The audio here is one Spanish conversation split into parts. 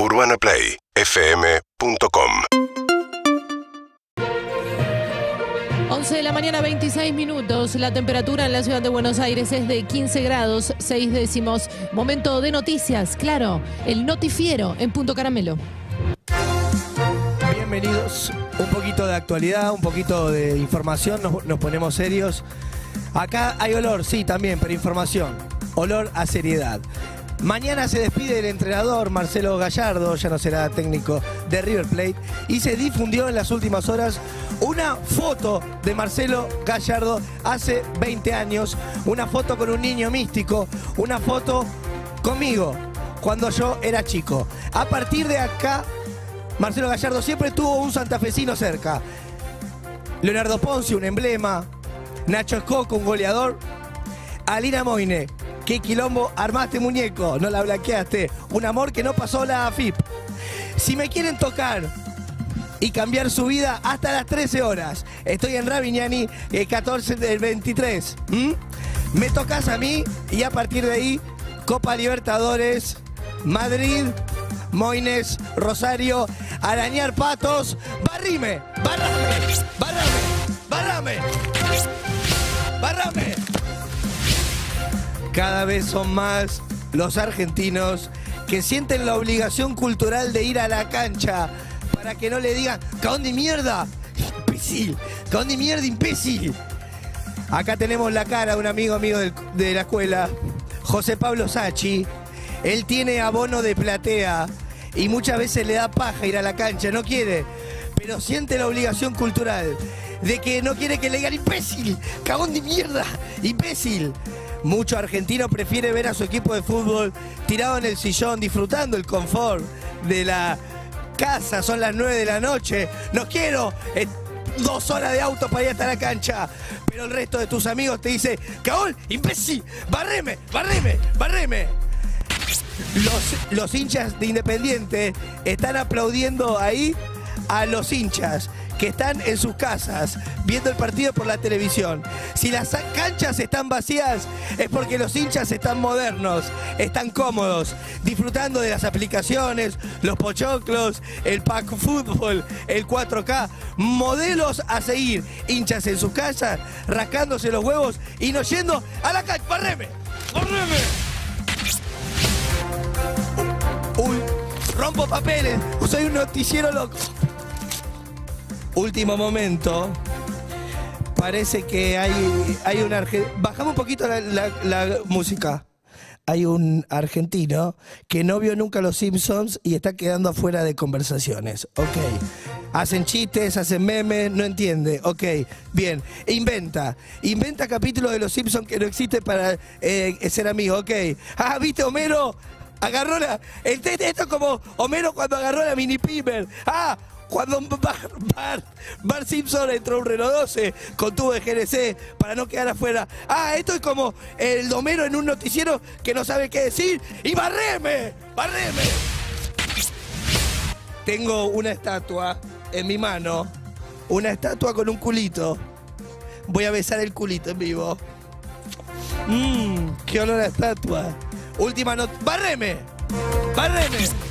UrbanaPlayFM.com 11 de la mañana, 26 minutos. La temperatura en la ciudad de Buenos Aires es de 15 grados, 6 décimos. Momento de noticias, claro. El notifiero en Punto Caramelo. Bienvenidos. Un poquito de actualidad, un poquito de información, nos, nos ponemos serios. Acá hay olor, sí, también, pero información. Olor a seriedad. Mañana se despide el entrenador Marcelo Gallardo, ya no será técnico de River Plate, y se difundió en las últimas horas una foto de Marcelo Gallardo hace 20 años, una foto con un niño místico, una foto conmigo cuando yo era chico. A partir de acá, Marcelo Gallardo siempre tuvo un santafesino cerca. Leonardo Ponzi, un emblema. Nacho Escoco, un goleador. Alina Moine, qué quilombo armaste muñeco, no la blanqueaste. Un amor que no pasó la AFIP. Si me quieren tocar y cambiar su vida hasta las 13 horas, estoy en Ravignani, el 14 del 23. ¿m? Me tocas a mí y a partir de ahí, Copa Libertadores, Madrid, Moines, Rosario, arañar patos, barrime, barrame, barrame, barrame. Cada vez son más los argentinos que sienten la obligación cultural de ir a la cancha para que no le digan, caón de mierda, imbécil, caón de mierda, imbécil. Acá tenemos la cara de un amigo amigo de la escuela, José Pablo Sachi. Él tiene abono de platea y muchas veces le da paja ir a la cancha, no quiere, pero siente la obligación cultural de que no quiere que le digan imbécil, cagón de mierda, imbécil. Mucho argentino prefiere ver a su equipo de fútbol tirado en el sillón, disfrutando el confort de la casa, son las 9 de la noche. No quiero eh, dos horas de auto para ir hasta la cancha. Pero el resto de tus amigos te dice, cagón, imbécil, barreme, barreme, barreme. Los, los hinchas de Independiente están aplaudiendo ahí a los hinchas que están en sus casas viendo el partido por la televisión. Si las canchas están vacías es porque los hinchas están modernos, están cómodos, disfrutando de las aplicaciones, los pochoclos, el pack fútbol, el 4K, modelos a seguir, hinchas en sus casas, rascándose los huevos y no yendo a la cancha. ¡Barreme! ¡Barreme! Rompo papeles, soy un noticiero loco. Último momento. Parece que hay, hay un argentino. Bajamos un poquito la, música. Hay un argentino que no vio nunca los Simpsons y está quedando afuera de conversaciones. Ok. Hacen chistes, hacen memes, no entiende. Ok, bien. Inventa. Inventa capítulos de los Simpsons que no existen para eh, ser amigo. Ok. Ah, ¿viste Homero? Agarró la. Esto es como Homero cuando agarró la mini pimer. Ah, cuando Bar, Simpson entró un Renault 12 con tubo de GNC para no quedar afuera. Ah, esto es como el Homero en un noticiero que no sabe qué decir. ¡Y barreme! ¡Barreme! Tengo una estatua en mi mano. Una estatua con un culito. Voy a besar el culito en vivo. Mmm, qué olor a estatua. Última nota. ¡Barreme! ¡Barreme!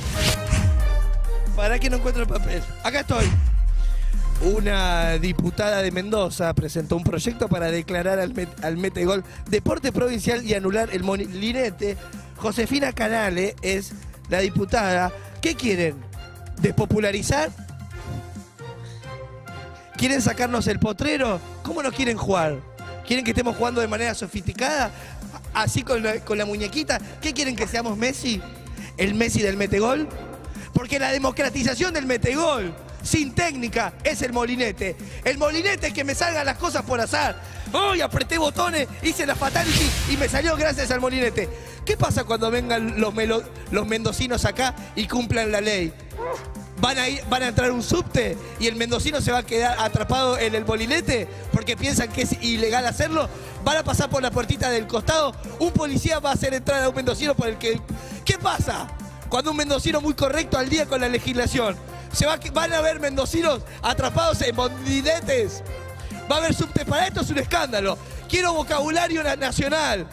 Para que no encuentro el papel. Acá estoy. Una diputada de Mendoza presentó un proyecto para declarar al, Met- al Metegol deporte provincial y anular el molinete. Josefina Canale es la diputada. ¿Qué quieren? ¿Despopularizar? ¿Quieren sacarnos el potrero? ¿Cómo no quieren jugar? ¿Quieren que estemos jugando de manera sofisticada? Así con la, con la muñequita. ¿Qué quieren que seamos Messi? ¿El Messi del Metegol? Porque la democratización del Metegol sin técnica es el molinete. El molinete es que me salgan las cosas por azar. Hoy apreté botones, hice la fatality y me salió gracias al molinete. ¿Qué pasa cuando vengan los, melo- los mendocinos acá y cumplan la ley? Van a, ir, van a entrar un subte y el mendocino se va a quedar atrapado en el molinete porque piensan que es ilegal hacerlo. Van a pasar por la puertita del costado. Un policía va a hacer entrar a un mendocino por el que. ¿Qué pasa? Cuando un mendocino muy correcto al día con la legislación. Se van a haber mendocinos atrapados en molinetes. Va a haber subte para esto, es un escándalo. Quiero vocabulario na- nacional.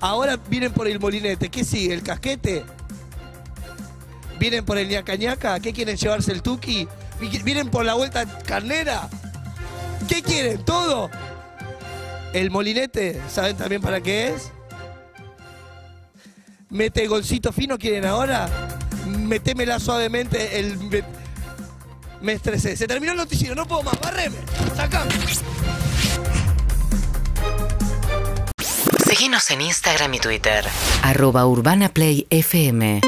Ahora vienen por el molinete. ¿Qué sigue? ¿El casquete? ¿Vienen por el ñacañaca? ¿Qué quieren llevarse el tuki? Vi- ¿Vienen por la vuelta carnera? ¿Qué quieren? ¿Todo? El molinete, ¿saben también para qué es? Mete golcito fino, ¿quieren ahora? Metémela suavemente, el... Me, me estresé. Se terminó el noticiero, no puedo más, barreme. Sacame. Seguinos en Instagram y Twitter. Arroba Urbana Play FM.